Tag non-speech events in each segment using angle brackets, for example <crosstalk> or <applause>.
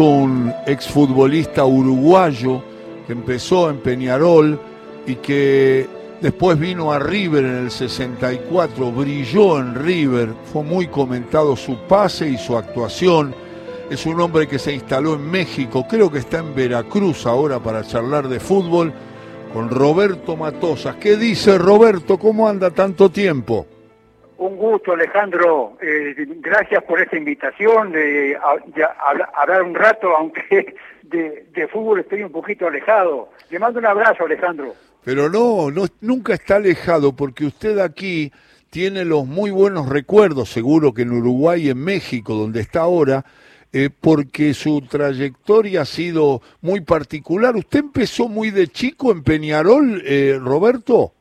un exfutbolista uruguayo que empezó en Peñarol y que después vino a River en el 64, brilló en River, fue muy comentado su pase y su actuación. Es un hombre que se instaló en México, creo que está en Veracruz ahora para charlar de fútbol con Roberto Matosas. ¿Qué dice Roberto? ¿Cómo anda tanto tiempo? Un gusto, Alejandro. Eh, gracias por esta invitación de hablar un rato, <laughs> aunque de, fútbol estoy un poquito alejado. Le mando un abrazo, Alejandro. Pero no, no, nunca está alejado, porque usted aquí tiene los muy buenos recuerdos, seguro que en Uruguay y en México, donde está ahora, eh, porque su trayectoria ha sido muy particular. ¿Usted empezó muy de chico en Peñarol, eh, Roberto?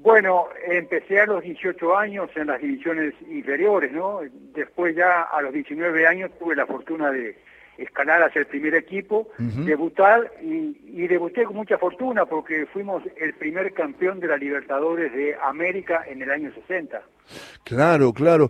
Bueno, empecé a los 18 años en las divisiones inferiores, ¿no? Después ya a los 19 años tuve la fortuna de escalar hacia el primer equipo, debutar y, y, debuté con mucha fortuna porque fuimos el primer campeón de la Libertadores de América en el año 60. Claro, claro.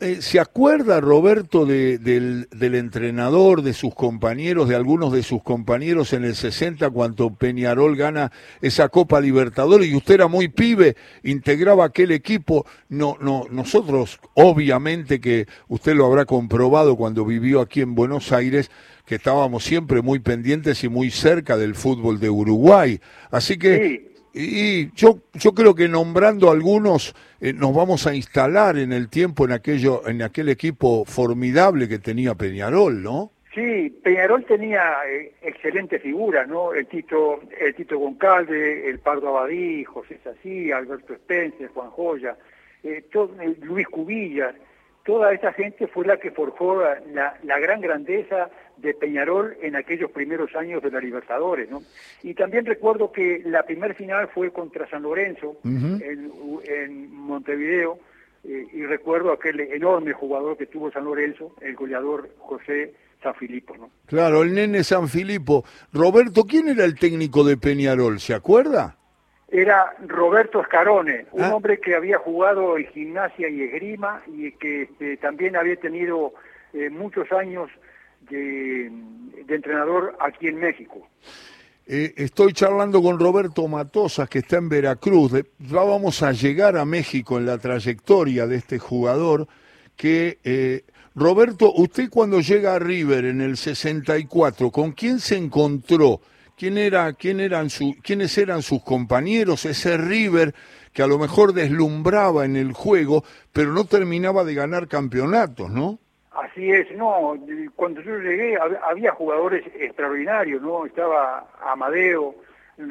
Eh, ¿Se acuerda Roberto de, del, del, entrenador, de sus compañeros, de algunos de sus compañeros en el 60 cuando Peñarol gana esa Copa Libertadores y usted era muy pibe, integraba aquel equipo? No, no, nosotros, obviamente que usted lo habrá comprobado cuando vivió aquí en Buenos Aires, que estábamos siempre muy pendientes y muy cerca del fútbol de Uruguay. Así que y yo, yo creo que nombrando algunos eh, nos vamos a instalar en el tiempo en aquello, en aquel equipo formidable que tenía Peñarol, ¿no? Sí, Peñarol tenía eh, excelentes figuras, ¿no? El Tito, el Tito Goncalde, el Pardo Abadí, José Sací, Alberto Spencer, Juan Joya, eh, Luis Cubillas, toda esa gente fue la que forjó la, la, gran grandeza de Peñarol en aquellos primeros años de la Libertadores, ¿no? Y también recuerdo que la primer final fue contra San Lorenzo en, Montevideo eh, y recuerdo aquel enorme jugador que tuvo San Lorenzo, el goleador José San Filipo, ¿no? Claro, el nene San Filipo. Roberto, ¿quién era el técnico de Peñarol? ¿Se acuerda? Era Roberto Scarone, un ah. hombre que había jugado en gimnasia y esgrima y que este, también había tenido eh, muchos años de, entrenador aquí en México. Eh, estoy charlando con Roberto Matosas, que está en Veracruz. ya vamos a llegar a México en la trayectoria de este jugador. Que eh, Roberto, usted cuando llega a River en el 64, ¿con quién se encontró? Quién era, quién eran su, quiénes eran sus compañeros, ese River que a lo mejor deslumbraba en el juego, pero no terminaba de ganar campeonatos, ¿no? Así es, no, cuando yo llegué había jugadores extraordinarios, ¿no? Estaba Amadeo,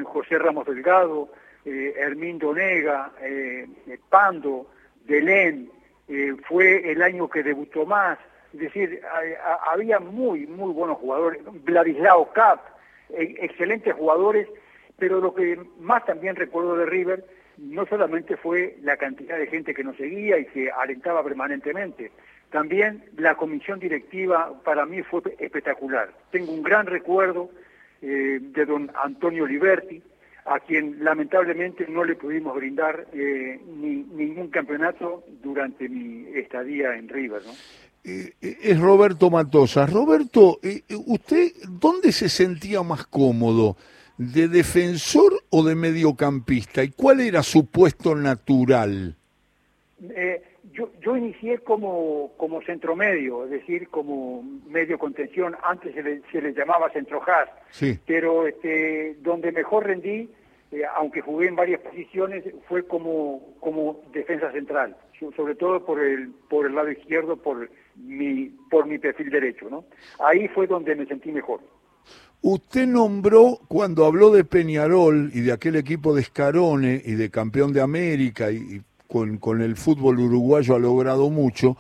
José Ramos Delgado, eh, Hermín Donega, eh, Pando, Delén, eh, fue el año que debutó más, es decir, había muy, muy buenos jugadores, Vladislao Cap, excelentes jugadores, pero lo que más también recuerdo de River no solamente fue la cantidad de gente que nos seguía y que alentaba permanentemente, también la comisión directiva para mí fue espectacular. Tengo un gran recuerdo eh, de don Antonio Liberti, a quien lamentablemente no le pudimos brindar eh, ningún campeonato durante mi estadía en River. Eh, es Roberto Matosa. Roberto, eh, ¿usted dónde se sentía más cómodo? ¿De defensor o de mediocampista? ¿Y cuál era su puesto natural? Eh, yo, yo, inicié como, como centromedio, es decir, como medio contención, antes se le, se le llamaba centrojaz, sí. pero este, donde mejor rendí, aunque jugué en varias posiciones, fue como, como defensa central, sobre todo por el, por el lado izquierdo, por mi, por mi perfil derecho, ¿no? Ahí fue donde me sentí mejor. Usted nombró, cuando habló de Peñarol y de aquel equipo de Escarone y de campeón de América y, con, con, el fútbol uruguayo ha logrado mucho,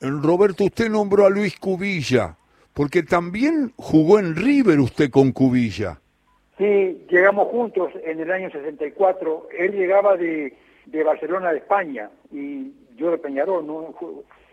Roberto, usted nombró a Luis Cubilla, porque también jugó en River usted con Cubilla. Sí, llegamos juntos en el año 64. Él llegaba de, de Barcelona de España y yo de Peñarol. ¿no?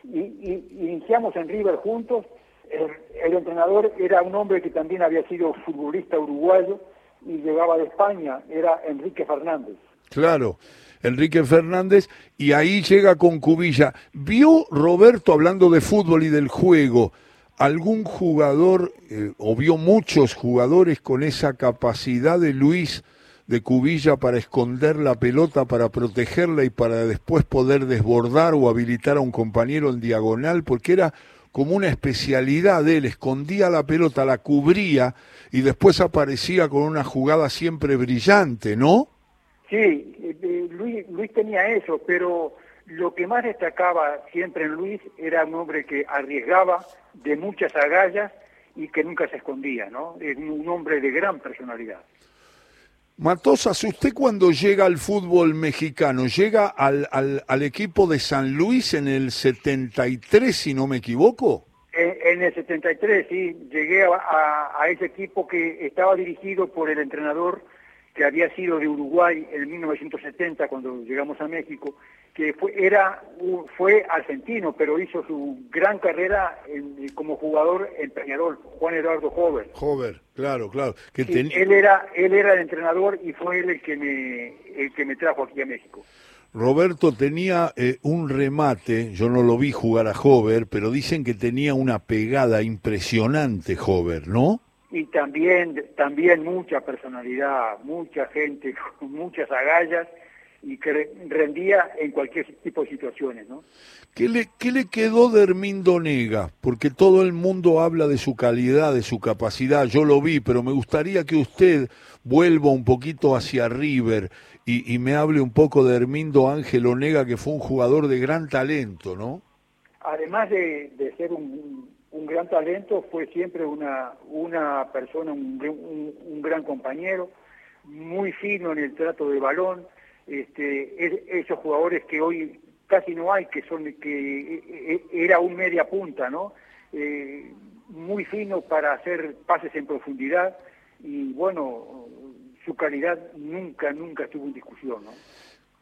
Y, iniciamos en River juntos. El, entrenador era un hombre que también había sido futbolista uruguayo y llegaba de España, era Enrique Fernández. Claro, Enrique Fernández, y ahí llega con Cubilla. ¿Vio Roberto hablando de fútbol y del juego? algún jugador, eh, o vio muchos jugadores con esa capacidad de Luis de Cubilla para esconder la pelota, para protegerla y para después poder desbordar o habilitar a un compañero en diagonal, porque era como una especialidad de él, escondía la pelota, la cubría y después aparecía con una jugada siempre brillante, ¿no? Sí, eh, eh, Luis, Luis tenía eso, pero lo que más destacaba siempre en Luis era un hombre que arriesgaba de muchas agallas y que nunca se escondía, ¿no? Es un hombre de gran personalidad. Matosas, usted cuando llega al fútbol mexicano, llega al, al, equipo de San Luis en el 73, si no me equivoco. En, el 73, sí, llegué a, a, ese equipo que estaba dirigido por el entrenador que había sido de Uruguay en 1970 cuando llegamos a México que fue, era, fue argentino, pero hizo su gran carrera como jugador en Peñarol, Juan Eduardo Hover. Hover, claro, claro. Que él, era, él era el entrenador y fue él el que me, el que me trajo aquí a México. Roberto tenía eh, un remate, yo no lo vi jugar a Hover, pero dicen que tenía una pegada impresionante Hover, ¿no? Y también, también mucha personalidad, mucha gente, <laughs> muchas agallas y que rendía en cualquier tipo de situaciones, ¿no? ¿Qué le, ¿Qué le quedó de Hermindo Nega? Porque todo el mundo habla de su calidad, de su capacidad, yo lo vi, pero me gustaría que usted vuelva un poquito hacia River y, y me hable un poco de Hermindo Ángel Onega, que fue un jugador de gran talento, ¿no? Además de, de ser un, un, gran talento, fue siempre una, una persona, un, un, gran compañero, muy fino en el trato de balón, este, esos jugadores que hoy casi no hay, que son que e, e, era un media punta, ¿no? Eh, muy fino para hacer pases en profundidad y bueno, su calidad nunca, nunca estuvo en discusión, ¿no?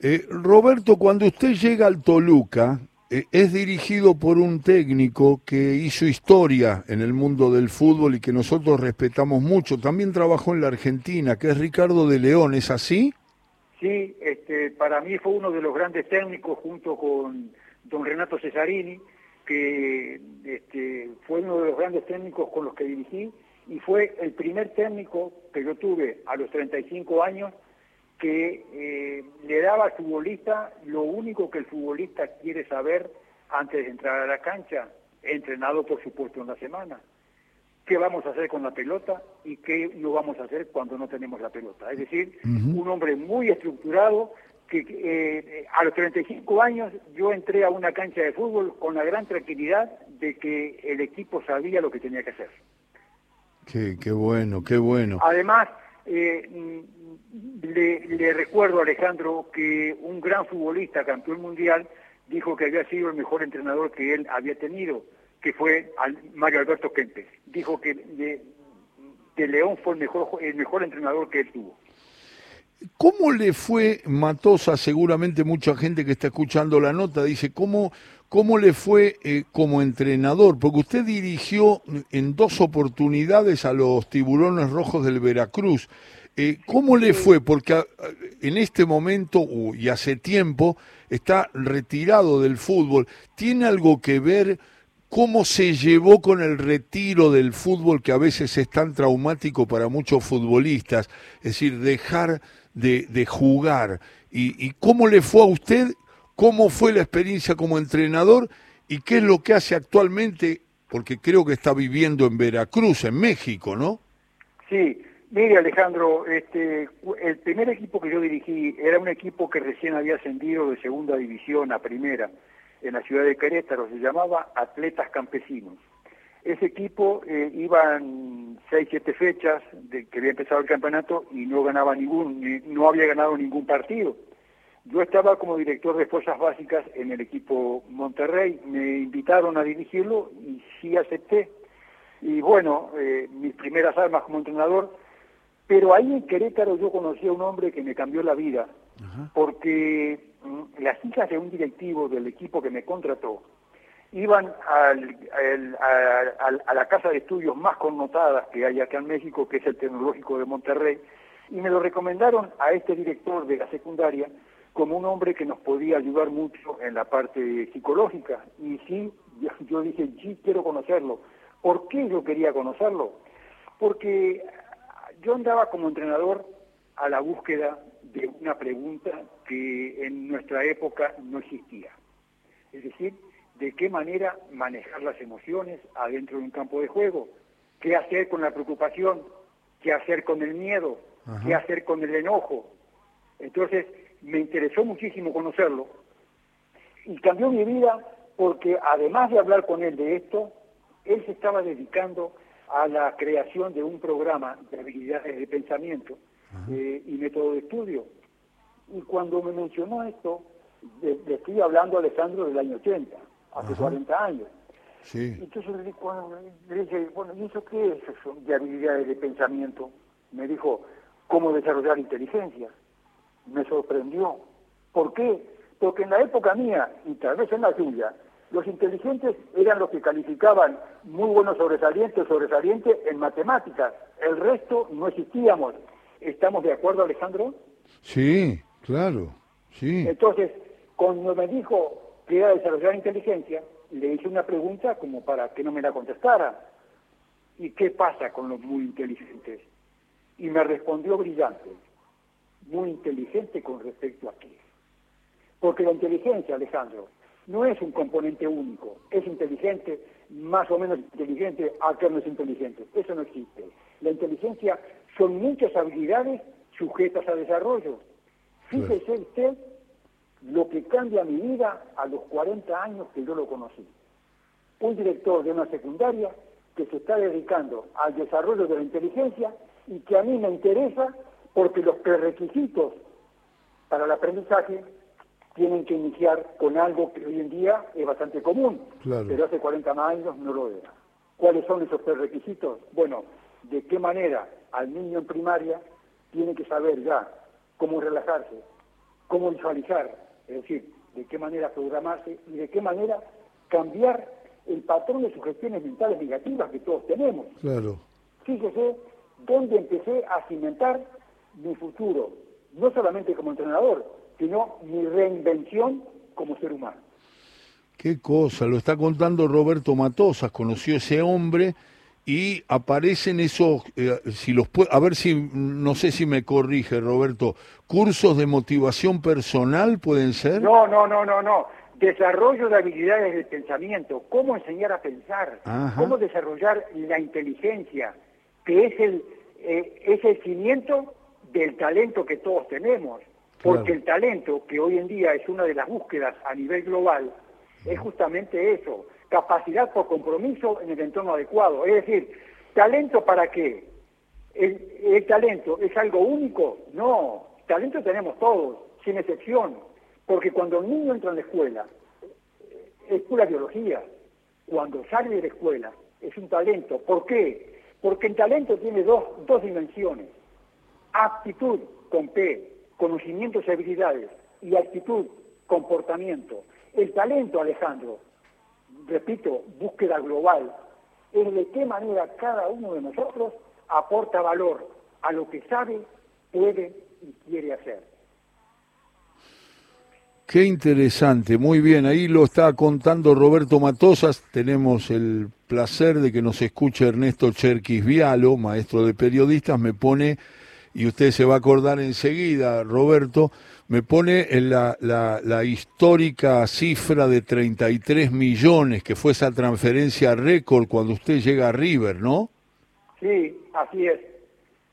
Eh, Roberto, cuando usted llega al Toluca, es dirigido por un técnico que hizo historia en el mundo del fútbol y que nosotros respetamos mucho. También trabajó en la Argentina, que es Ricardo de León, ¿es así? Sí, este, para mí fue uno de los grandes técnicos junto con don Renato Cesarini, que este, fue uno de los grandes técnicos con los que dirigí y fue el primer técnico que yo tuve a los 35 años que eh, le daba al futbolista lo único que el futbolista quiere saber antes de entrar a la cancha, entrenado por supuesto en la semana qué vamos a hacer con la pelota y qué no vamos a hacer cuando no tenemos la pelota. Es decir, un hombre muy estructurado que eh, a los 35 años yo entré a una cancha de fútbol con la gran tranquilidad de que el equipo sabía lo que tenía que hacer. Qué, bueno, qué bueno. Además, eh, le, le recuerdo a Alejandro que un gran futbolista, campeón mundial, dijo que había sido el mejor entrenador que él había tenido que fue Mario Alberto Kempes. Dijo que de, León fue el mejor, el mejor entrenador que él tuvo. ¿Cómo le fue Matosa? Seguramente mucha gente que está escuchando la nota dice, ¿cómo, cómo le fue eh, como entrenador? Porque usted dirigió en dos oportunidades a los tiburones rojos del Veracruz. Eh, ¿Cómo le fue? Porque ah, en este momento y hace tiempo está retirado del fútbol. ¿Tiene algo que ver cómo se llevó con el retiro del fútbol que a veces es tan traumático para muchos futbolistas, es decir, dejar de, jugar. Y, cómo le fue a usted? ¿Cómo fue la experiencia como entrenador? ¿Y qué es lo que hace actualmente? Porque creo que está viviendo en Veracruz, en México, ¿no? Sí, mire Alejandro, este, el primer equipo que yo dirigí era un equipo que recién había ascendido de segunda división a primera en la ciudad de Querétaro, se llamaba Atletas Campesinos. Ese equipo eh, iba en seis, siete fechas de que había empezado el campeonato y no ganaba ningún, no había ganado ningún partido. Yo estaba como director de fuerzas básicas en el equipo Monterrey, me invitaron a dirigirlo y sí acepté. Y bueno, eh, mis primeras armas como entrenador, pero ahí en Querétaro yo conocí a un hombre que me cambió la vida, porque mm, las hijas de un directivo del equipo que me contrató iban al, a la casa de estudios más connotada que hay acá en México, que es el Tecnológico de Monterrey, y me lo recomendaron a este director de la secundaria como un hombre que nos podía ayudar mucho en la parte psicológica. Y sí, yo, dije, sí, quiero conocerlo, ¿Por qué yo quería conocerlo? Porque yo andaba como entrenador a la búsqueda de una pregunta que en nuestra época no existía. Es decir, de qué manera manejar las emociones adentro de un campo de juego, qué hacer con la preocupación, qué hacer con el miedo, qué hacer con el enojo. Entonces, me interesó muchísimo conocerlo y cambió mi vida porque además de hablar con él de esto, él se estaba dedicando a la creación de un programa de habilidades de pensamiento eh, y método de estudio. Y cuando me mencionó esto, le, estoy hablando a Alejandro del año 80, hace 40 años. Sí. Entonces le, dije, bueno, ¿y eso qué es eso de habilidades de pensamiento? Me dijo, ¿cómo desarrollar inteligencia? Me sorprendió. ¿Por qué? Porque en la época mía, y tal vez en la tuya, los inteligentes eran los que calificaban muy buenos sobresalientes, sobresalientes en matemáticas. El resto no existíamos. ¿Estamos de acuerdo, Alejandro? Sí, claro, sí. Entonces, cuando me dijo que era desarrollar inteligencia, le hice una pregunta como para que no me la contestara. ¿Y qué pasa con los muy inteligentes? Y me respondió brillante, muy inteligente con respecto a qué. Porque la inteligencia, Alejandro, no es un componente único, es inteligente, más o menos inteligente, aquel no es inteligente. Eso no existe. La inteligencia son muchas habilidades sujetas a desarrollo. Fíjese usted lo que cambia mi vida a los 40 años que yo lo conocí. Un director de una secundaria que se está dedicando al desarrollo de la inteligencia y que a mí me interesa porque los prerequisitos para el aprendizaje tienen que iniciar con algo que hoy en día es bastante común, pero hace 40 años no lo era. ¿Cuáles son esos prerequisitos? Bueno, de qué manera al niño en primaria tiene que saber ya cómo relajarse, cómo visualizar, es decir, de qué manera programarse y de qué manera cambiar el patrón de sugestiones mentales negativas que todos tenemos. Claro. Fíjese dónde empecé a cimentar mi futuro, no solamente como entrenador, sino mi reinvención como ser humano. Qué cosa, lo está contando Roberto Matosas, conoció ese hombre y aparecen esos, eh, si los a ver si, no sé si me corrige Roberto, cursos de motivación personal pueden ser. No, no, no, no, no. Desarrollo de habilidades de pensamiento, cómo enseñar a pensar, cómo desarrollar la inteligencia, que es el, eh, es el cimiento del talento que todos tenemos. Porque el talento, que hoy en día es una de las búsquedas a nivel global, es justamente eso, capacidad por compromiso en el entorno adecuado. Es decir, ¿talento para qué? ¿El, talento es algo único? No, talento tenemos todos, sin excepción, porque cuando un niño entra en la escuela, es pura biología, cuando sale de la escuela, es un talento. ¿Por qué? Porque el talento tiene dos, dos dimensiones, aptitud con P, conocimientos y habilidades, y actitud, comportamiento. El talento, Alejandro, repito, búsqueda global, es de qué manera cada uno de nosotros aporta valor a lo que sabe, puede y quiere hacer. Qué interesante, muy bien, ahí lo está contando Roberto Matosas, tenemos el placer de que nos escuche Ernesto Cherquis Vialo, maestro de periodistas, me pone y usted se va a acordar enseguida, Roberto, me pone en la, la, histórica cifra de 33 millones, que fue esa transferencia récord cuando usted llega a River, ¿no? Sí, así es.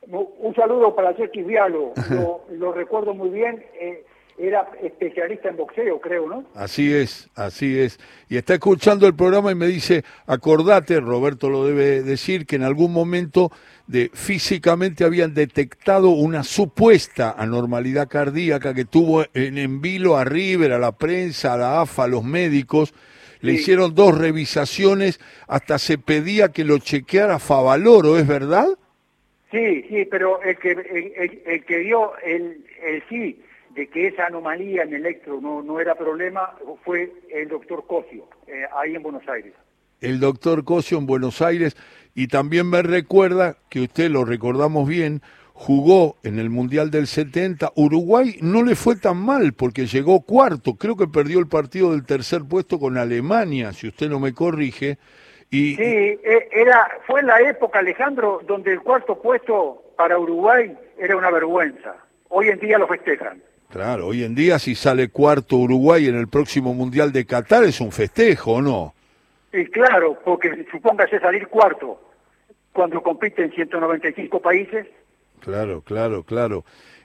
Un saludo para Chequis Vialo, <laughs> lo, lo, recuerdo muy bien. Eh, era especialista en boxeo, creo, ¿no? Así es, así es. Y está escuchando el programa y me dice, acordate, Roberto lo debe decir, que en algún momento de físicamente habían detectado una supuesta anormalidad cardíaca que tuvo en envilo a River, a la prensa, a la AFA, a los médicos. Le hicieron dos revisaciones, hasta se pedía que lo chequeara Favaloro, ¿es verdad? Sí, sí, pero el que, el, que dio el, el sí de que esa anomalía en electro no, no era problema fue el doctor Cosio, eh, ahí en Buenos Aires. El doctor Cosio en Buenos Aires, y también me recuerda que usted lo recordamos bien, jugó en el Mundial del 70. Uruguay no le fue tan mal porque llegó cuarto, creo que perdió el partido del tercer puesto con Alemania, si usted no me corrige, Y, sí, e, era, fue la época, Alejandro, donde el cuarto puesto para Uruguay era una vergüenza. Hoy en día lo festejan. Claro, hoy en día si sale cuarto Uruguay en el próximo Mundial de Qatar es un festejo, ¿o no? Y claro, porque supóngase salir cuarto cuando compite en 195 países. Claro, claro, claro.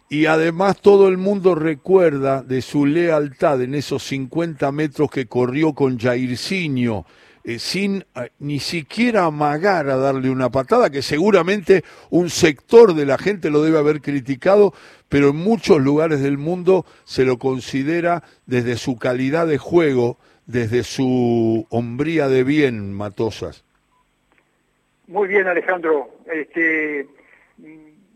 Y además todo el mundo recuerda de su lealtad en esos 50 metros que corrió con Jairzinho, eh, sin eh, ni siquiera amagar a darle una patada, que seguramente un sector de la gente lo debe haber criticado, pero en muchos lugares del mundo se lo considera desde su calidad de juego, desde su hombría de bien, Matosas. Muy bien, Alejandro. Este,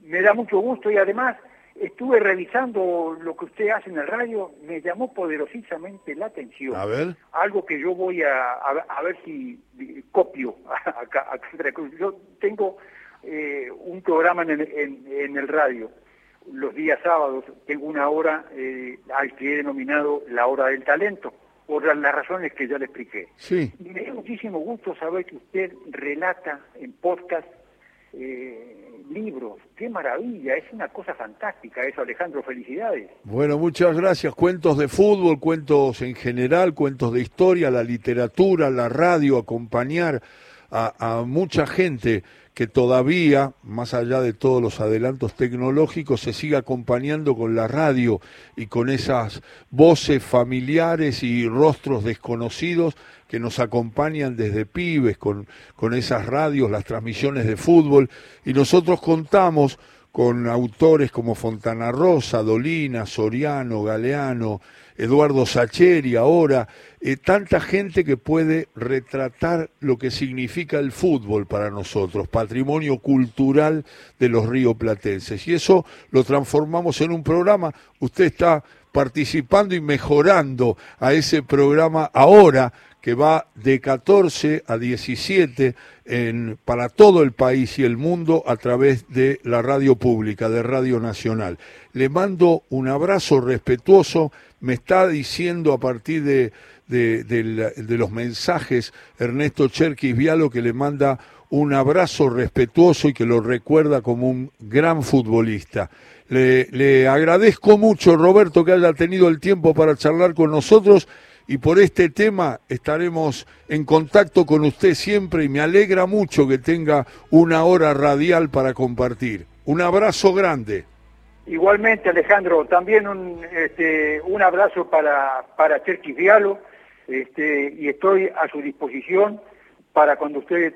me da mucho gusto y además estuve revisando lo que usted hace en el radio, me llamó poderosísamente la atención. A ver. Algo que yo voy a, a, ver si copio <laughs> acá, Yo tengo eh, un programa en el, en, el, radio. Los días sábados tengo una hora eh, al que he denominado la hora del talento, por las razones que ya le expliqué. Sí. me da muchísimo gusto saber que usted relata en podcast eh, libros. Qué maravilla, es una cosa fantástica eso, Alejandro, felicidades. Bueno, muchas gracias. Cuentos de fútbol, cuentos en general, cuentos de historia, la literatura, la radio, acompañar a, mucha gente que todavía, más allá de todos los adelantos tecnológicos, se sigue acompañando con la radio y con esas voces familiares y rostros desconocidos que nos acompañan desde pibes con, con esas radios, las transmisiones de fútbol, y nosotros contamos con autores como Fontana Rosa, Dolina, Soriano, Galeano, Eduardo Sacheri ahora, eh, tanta gente que puede retratar lo que significa el fútbol para nosotros, patrimonio cultural de los rioplatenses. Y eso lo transformamos en un programa. Usted está participando y mejorando a ese programa ahora que va de 14 a 17 en, para todo el país y el mundo a través de la radio pública, de Radio Nacional. Le mando un abrazo respetuoso, me está diciendo a partir de, de, los mensajes Ernesto Cherkis Vialo que le manda un abrazo respetuoso y que lo recuerda como un gran futbolista. Le, le agradezco mucho, Roberto, que haya tenido el tiempo para charlar con nosotros y por este tema estaremos en contacto con usted siempre y me alegra mucho que tenga una hora radial para compartir. Un abrazo grande. Igualmente, Alejandro, también un, este, un abrazo para, para Cherkis Vialo este, y estoy a su disposición para cuando usted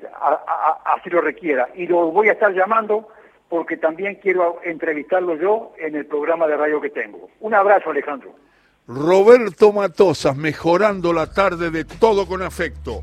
así lo requiera. Y lo voy a estar llamando porque también quiero entrevistarlo yo en el programa de radio que tengo. Un abrazo, Alejandro. Roberto Matosas, mejorando la tarde de todo con afecto.